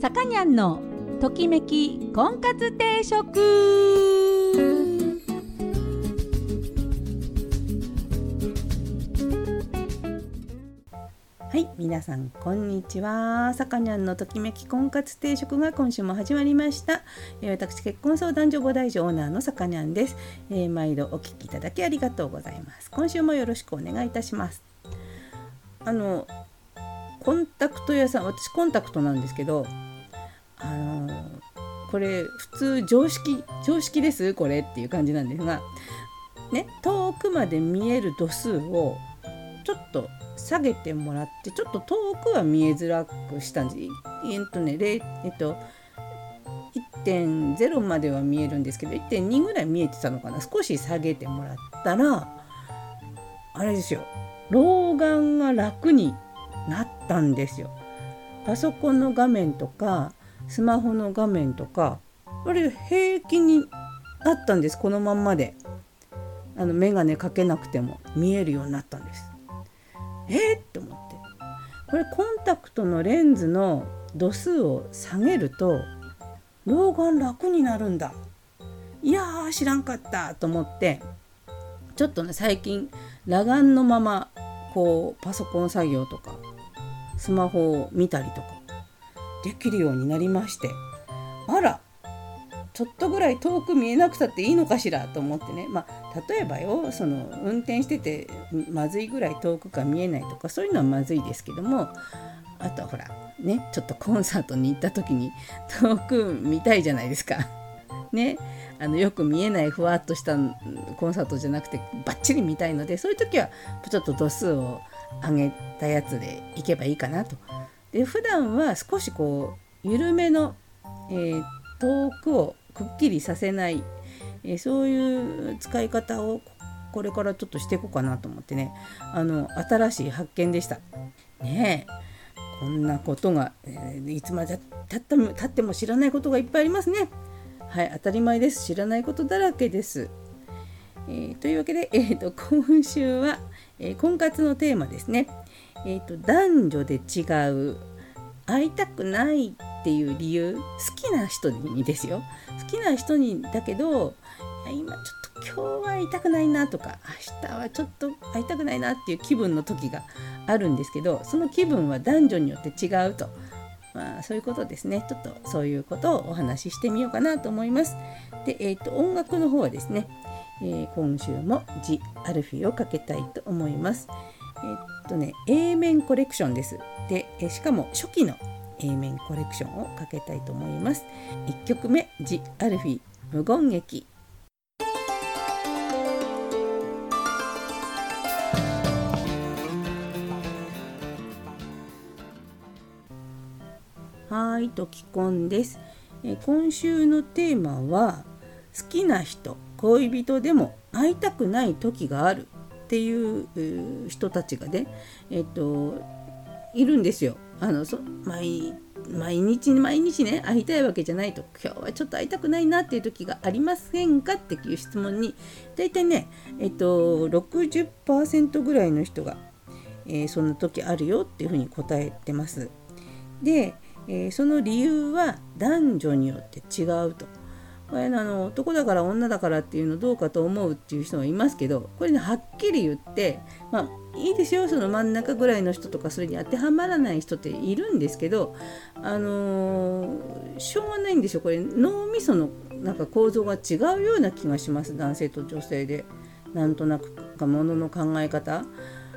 さかにゃんのときめき婚活定食はい、皆さんこんにちは。さかにゃんのときめき婚活定食が今週も始まりました。えー私結婚相談所5代女オーナーのさかにゃんです、えー毎度お聞きいただきありがとうございます。今週もよろしくお願いいたします。あのコンタクト屋さん、私コンタクトなんですけど、あのこれ普通常識常識です？これっていう感じなんですが、ね遠くまで見える度数をちょっと下げてもらってちょっと遠くは見えづらくしたんです。えっとね、えっと1.0までは見えるんですけど1.2ぐらい見えてたのかな？少し下げてもらったらあれですよ老眼が楽になったんですよ。パソコンの画面とかスマホの画面とかあれ平気になったんです。このまんまで。あの眼鏡かけなくても見えるようになったんです。え？ー、って思って。これコンタクトのレンズの度数を下げると老眼楽になるんだ。いやー知らんかった。と思って。ちょっとね最近裸眼のままこうパソコン作業とかスマホを見たりとか。できるようになりましてあらちょっとぐらい遠く見えなくたっていいのかしらと思ってねまあ例えばよその運転しててまずいぐらい遠くが見えないとかそういうのはまずいですけどもあとはほらねちょっとコンサートに行った時に遠く見たいじゃないですか。ねあのよく見えないふわっとしたコンサートじゃなくてバッチリ見たいのでそういう時はちょっと度数を上げたやつで行けばいいかなと。で普段は少しこう緩めの、えー遠くをくっきりさせない、えーそういう使い方をこれからちょっとしていこうかなと思ってねあの新しい発見でした。ねえこんなことが、えーいつまでたったも経っても知らないことがいっぱいありますね。はい当たり前です知らないことだらけです。えーというわけで、えー、と今週は、えー婚活のテーマですね。えー、と男女で違う会いたくないっていう理由好きな人にですよ好きな人にだけど今ちょっと今日は会いたくないなとか明日はちょっと会いたくないなっていう気分の時があるんですけどその気分は男女によって違うと、まあ、そういうことですねちょっとそういうことをお話ししてみようかなと思います。で、えー、と音楽の方はですね、えー今週も「ジ・アルフィ」をかけたいと思います。えっとね A 面コレクションです。で、えしかも初期の A 面コレクションをかけたいと思います。1曲目「ジ・アルフィ無言劇」。い、ときこんです、今週のテーマは好きな人、恋人でも会いたくない時があるっていう人たちがね、えっ、といるんですよ。あのそ毎毎日毎日ね会いたいわけじゃないと今日はちょっと会いたくないなっていう時がありませんかっていう質問に大体ねえっと60%ぐらいの人が、えーそんな時あるよっていうふうに答えてます。で、えーその理由は男女によって違うと。これあの男だから女だからっていうのどうかと思うっていう人はいますけどこれねはっきり言ってまあいいですよその真ん中ぐらいの人とかそれに当てはまらない人っているんですけどあのーしょうがないんですよこれ脳みそのなんか構造が違うような気がします男性と女性でなんとなくかものの考え方。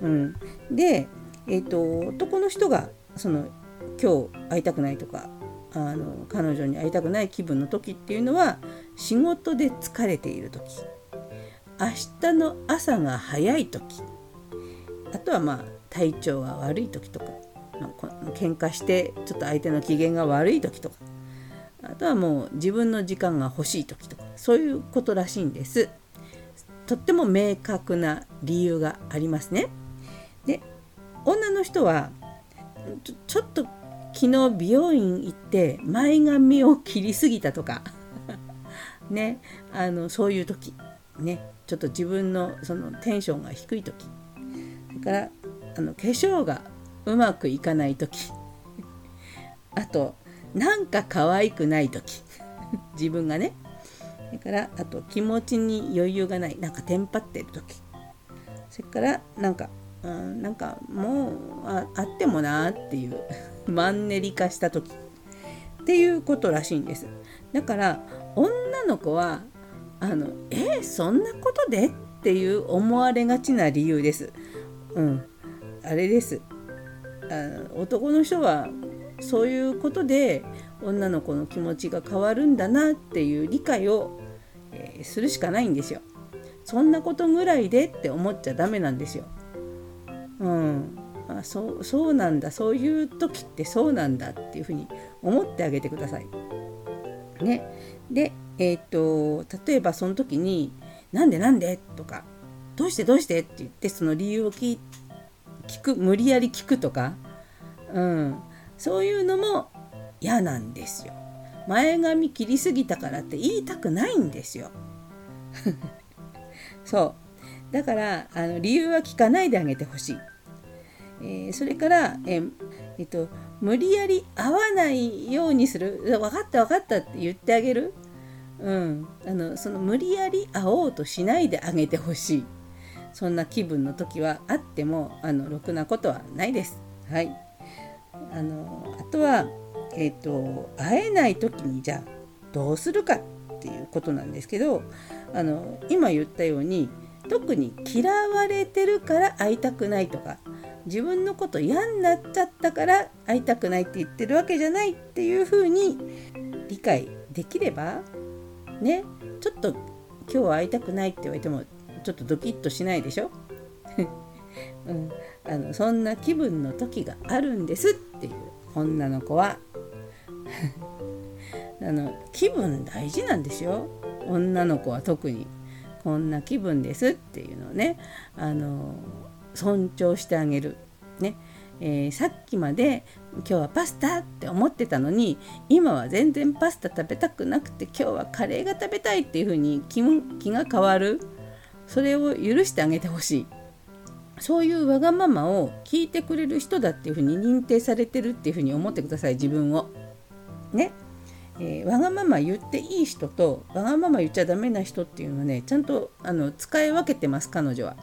うん、で、えー、と男の人がその今日会いたくないとかあの彼女に会いたくない気分の時っていうのは仕事で疲れている時。明日の朝が早い時。あとはまあ体調が悪い時とか、まあ、喧嘩してちょっと相手の機嫌が悪い時とか。あとはもう自分の時間が欲しい時とか。そういうことらしいんです。とっても明確な理由がありますね。で女の人はちょちょっと昨日美容院行って前髪を切りすぎたとか。ね。あのそういう時。ね。ちょっと自分のそのテンションが低い時。それからあの化粧がうまくいかない時。あとなんか可愛くない時。自分がね。それからあと気持ちに余裕がない。なんかテンパってる時。それからなんか、うん、なんかもうああってもなっていう マンネリ化した時っていうことらしいんですだから女の子はあのえそんなことでっていう思われがちな理由です。うん、あれですあ男の人はそういうことで女の子の気持ちが変わるんだなっていう理解を、えー、するしかないんですよ。そんなことぐらいでって思っちゃダメなんですよ。うん、あそうそうなんだそういう時ってそうなんだっていうふうに思ってあげてください。ね、で、えー、っと例えばその時に「なんでなんで?」とか「どうして？どうして?」って言ってその理由を聞く無理やり聞くとか、うん、そういうのも嫌なんですよ。前髪切りすぎたからって言いたくないんですよ。そうだからあの理由は聞かないであげてほしい。えー、それから、えー、えっと、無理やり会わないようにする。分かった分かったって言ってあげる、うん、あのその無理やり会おうとしないであげてほしい。そんな気分の時はあってもあのろくなことはないです。はい、あのあとは、えーと、会えない時にじゃあどうするかっていうことなんですけどあの今言ったように特に嫌われてるから会いたくないとか自分のこと嫌になっちゃったから会いたくないって言ってるわけじゃないっていうふうに理解できればねちょっと今日は会いたくないって言われてもちょっとドキッとしないでしょ、うん、あのそんな気分の時があるんですっていう女の子は。あの気分大事なんですよ。女の子は特に。こんな気分ですっていうのをねあの尊重してあげる。ねえー、さっきまで今日はパスタって思ってたのに今は全然パスタ食べたくなくて今日はカレーが食べたいっていう風に気気が変わるそれを許してあげてほしいそういうわがままを聞いてくれる人だっていう風に認定されてるっていう風に思ってください自分を。ね、えー、わがまま言っていい人とわがまま言っちゃダメな人っていうのはねちゃんとあの使い分けてます彼女は。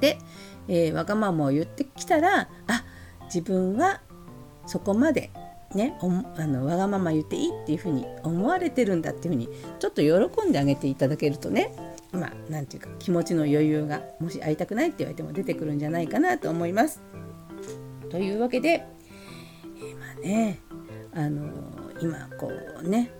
で、えー、わがままを言ってきたらあ自分はそこまでね、あのわがまま言っていいっていうふうに思われてるんだっていうふうにちょっと喜んであげていただけるとねまあ何て言うか気持ちの余裕がもし会いたくないって言われても出てくるんじゃないかなと思います。というわけで、えー、まあねあの今こうね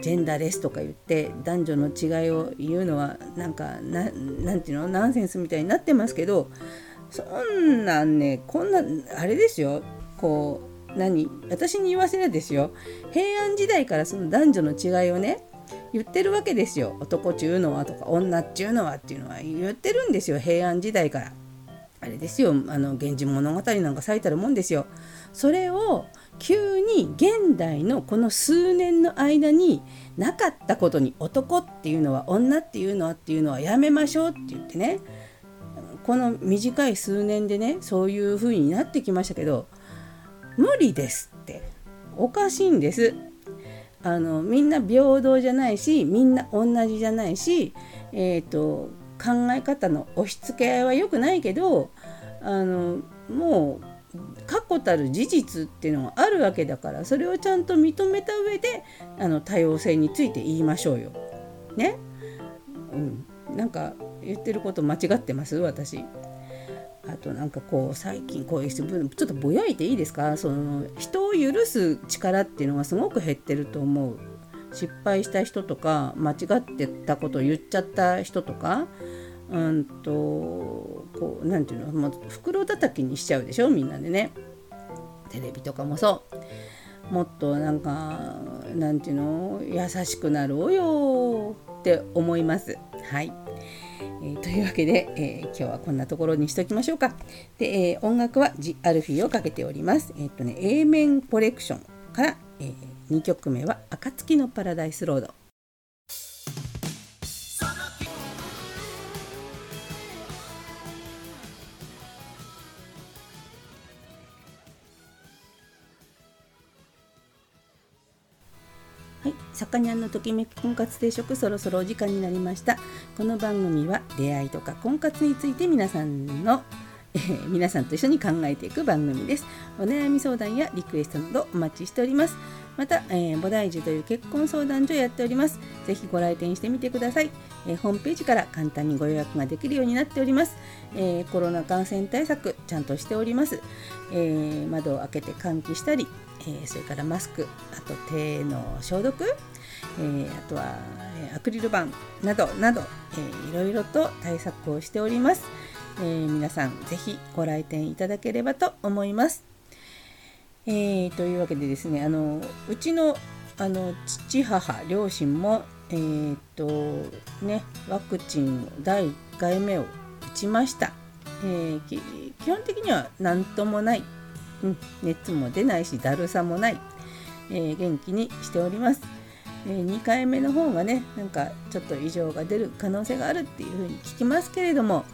ジェンダーレスとか言って男女の違いを言うのはなんかなんていうの？ナンセンスみたいになってますけどそんなんねこんなあれですよ。こう何？私に言わせるですよ。平安時代からその男女の違いをね言ってるわけですよ。男っちゅうのはとか女っちゅうのはっていうのは言ってるんですよ。平安時代から。あれですよ。あの源氏物語なんか咲いたるもんですよ。それを急に現代のこの数年の間になかったことに男っていうのは女っていうのはっていうのはやめましょうって言ってね。この短い数年でねそういう風になってきましたけど無理ですって。おかしいんです。あのみんな平等じゃないしみんな同じじゃないし、えーと、考え方の押し付け合いは良くないけどあのもう確固たる事実っていうのがあるわけだからそれをちゃんと認めた上であの多様性について言いましょうよ。ね、うん、なんか言ってること間違ってます私。あとなんかこう最近こういうちょっとぼやいていいですか？その人を許す力っていうのがすごく減ってると思う。失敗した人とか間違ってたことを言っちゃった人とかうんとこう何て言うのもう袋叩きにしちゃうでしょみんなでね。テレビとかもそう。もっとなんかなんていうの優しくなろうよって思います。はい、えー、というわけで、えー、今日はこんなところにしときましょうか。で、えー、音楽はジ・アルフィーをかけております。えっ、とね A 面コレクションから、え2曲目は「暁のパラダイスロード」さかにゃんのときめき婚活定食そろそろお時間になりました。この番組は出会いとか婚活について皆さんのえー、皆さんと一緒に考えていく番組です。お悩み相談やリクエストなどお待ちしております。また、えー、菩提寺という結婚相談所をやっております。ぜひご来店してみてください、えー、ホームページから簡単にご予約ができるようになっております、えー、コロナ感染対策ちゃんとしております、え窓を開けて換気したり、えそれからマスクあと手の消毒えー、あとは、アクリル板などなど、えー、いろいろと対策をしております、えー、皆さんぜひご来店いただければと思います、えー、というわけでですねあのうちのあの父母両親もえー、とねワクチン第1回目を打ちました、えー、基本的には何ともない、うん、熱も出ないしだるさもない、えー、元気にしております。え2回目の方がねなんかちょっと異常が出る可能性があるっていうふうに聞きますけれども、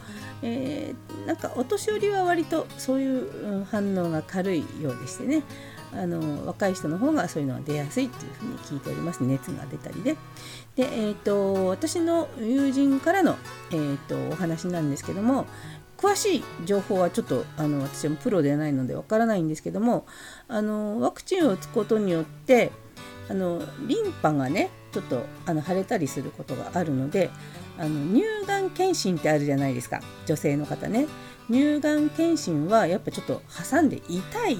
えー、なんかお年寄りは割とそういう反応が軽いようでしてね。あの若い人の方がそういうのが出やすいっていうふうに聞いております。熱が出たりでで、えーと、私の友人からの、えーと、お話なんですけども詳しい情報はちょっとあの私もプロではないのでわからないんですけどもあのワクチンを打つことによってあのリンパがねちょっとあの腫れたりすることがあるのであの乳がん検診ってあるじゃないですか。女性の方ね。乳がん検診はやっぱちょっと挟んで痛い。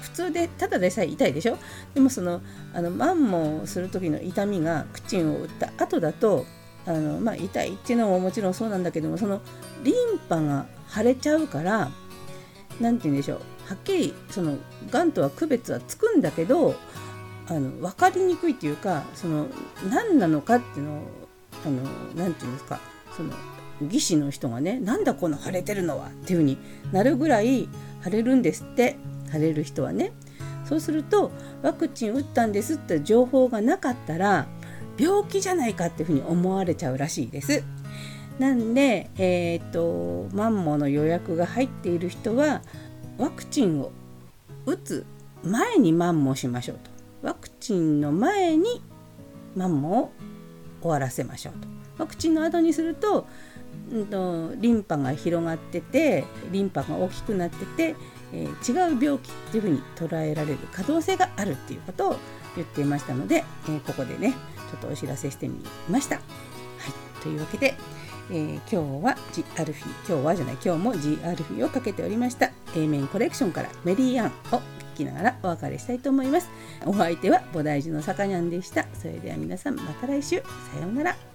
普通でただでさえ痛いでしょ。でもそのあのマンモをする時の痛みがクチンを打った後だとあの、まあ、痛いっていうのももちろんそうなんだけどもそのリンパが腫れちゃうから何て言うんでしょう。はっきりそのがんとは区別はつくんだけどあの分かりにくいっていうかその何なのかっていうのをあの何て言うんですかその技師の人がねなんだこの腫れてるのはっていう風になるぐらい腫れるんですって腫れる人はねそうするとワクチン打ったんですって情報がなかったら病気じゃないかっていうふうに思われちゃうらしいです。なんで、えー、とマンモの予約が入っている人はワクチンを打つ前にマンモしましょうと。ワクチンの前にマンモを終わらせましょうと。ワクチンの後にすると,、うんと、リンパが広がっててリンパが大きくなってて、えー、違う病気っていうふうに捉えられる可能性があるっていうことを言っていましたので、えー、ここでねちょっとお知らせしてみました。はい、というわけで、えー、今日は G アルフィ今日はじゃない今日も G アルフィをかけておりました A メンコレクションからメリーアンをきながらお別れしたいと思います。お相手は菩提寺のさかにゃんでした。それでは皆さんまた来週。さようなら。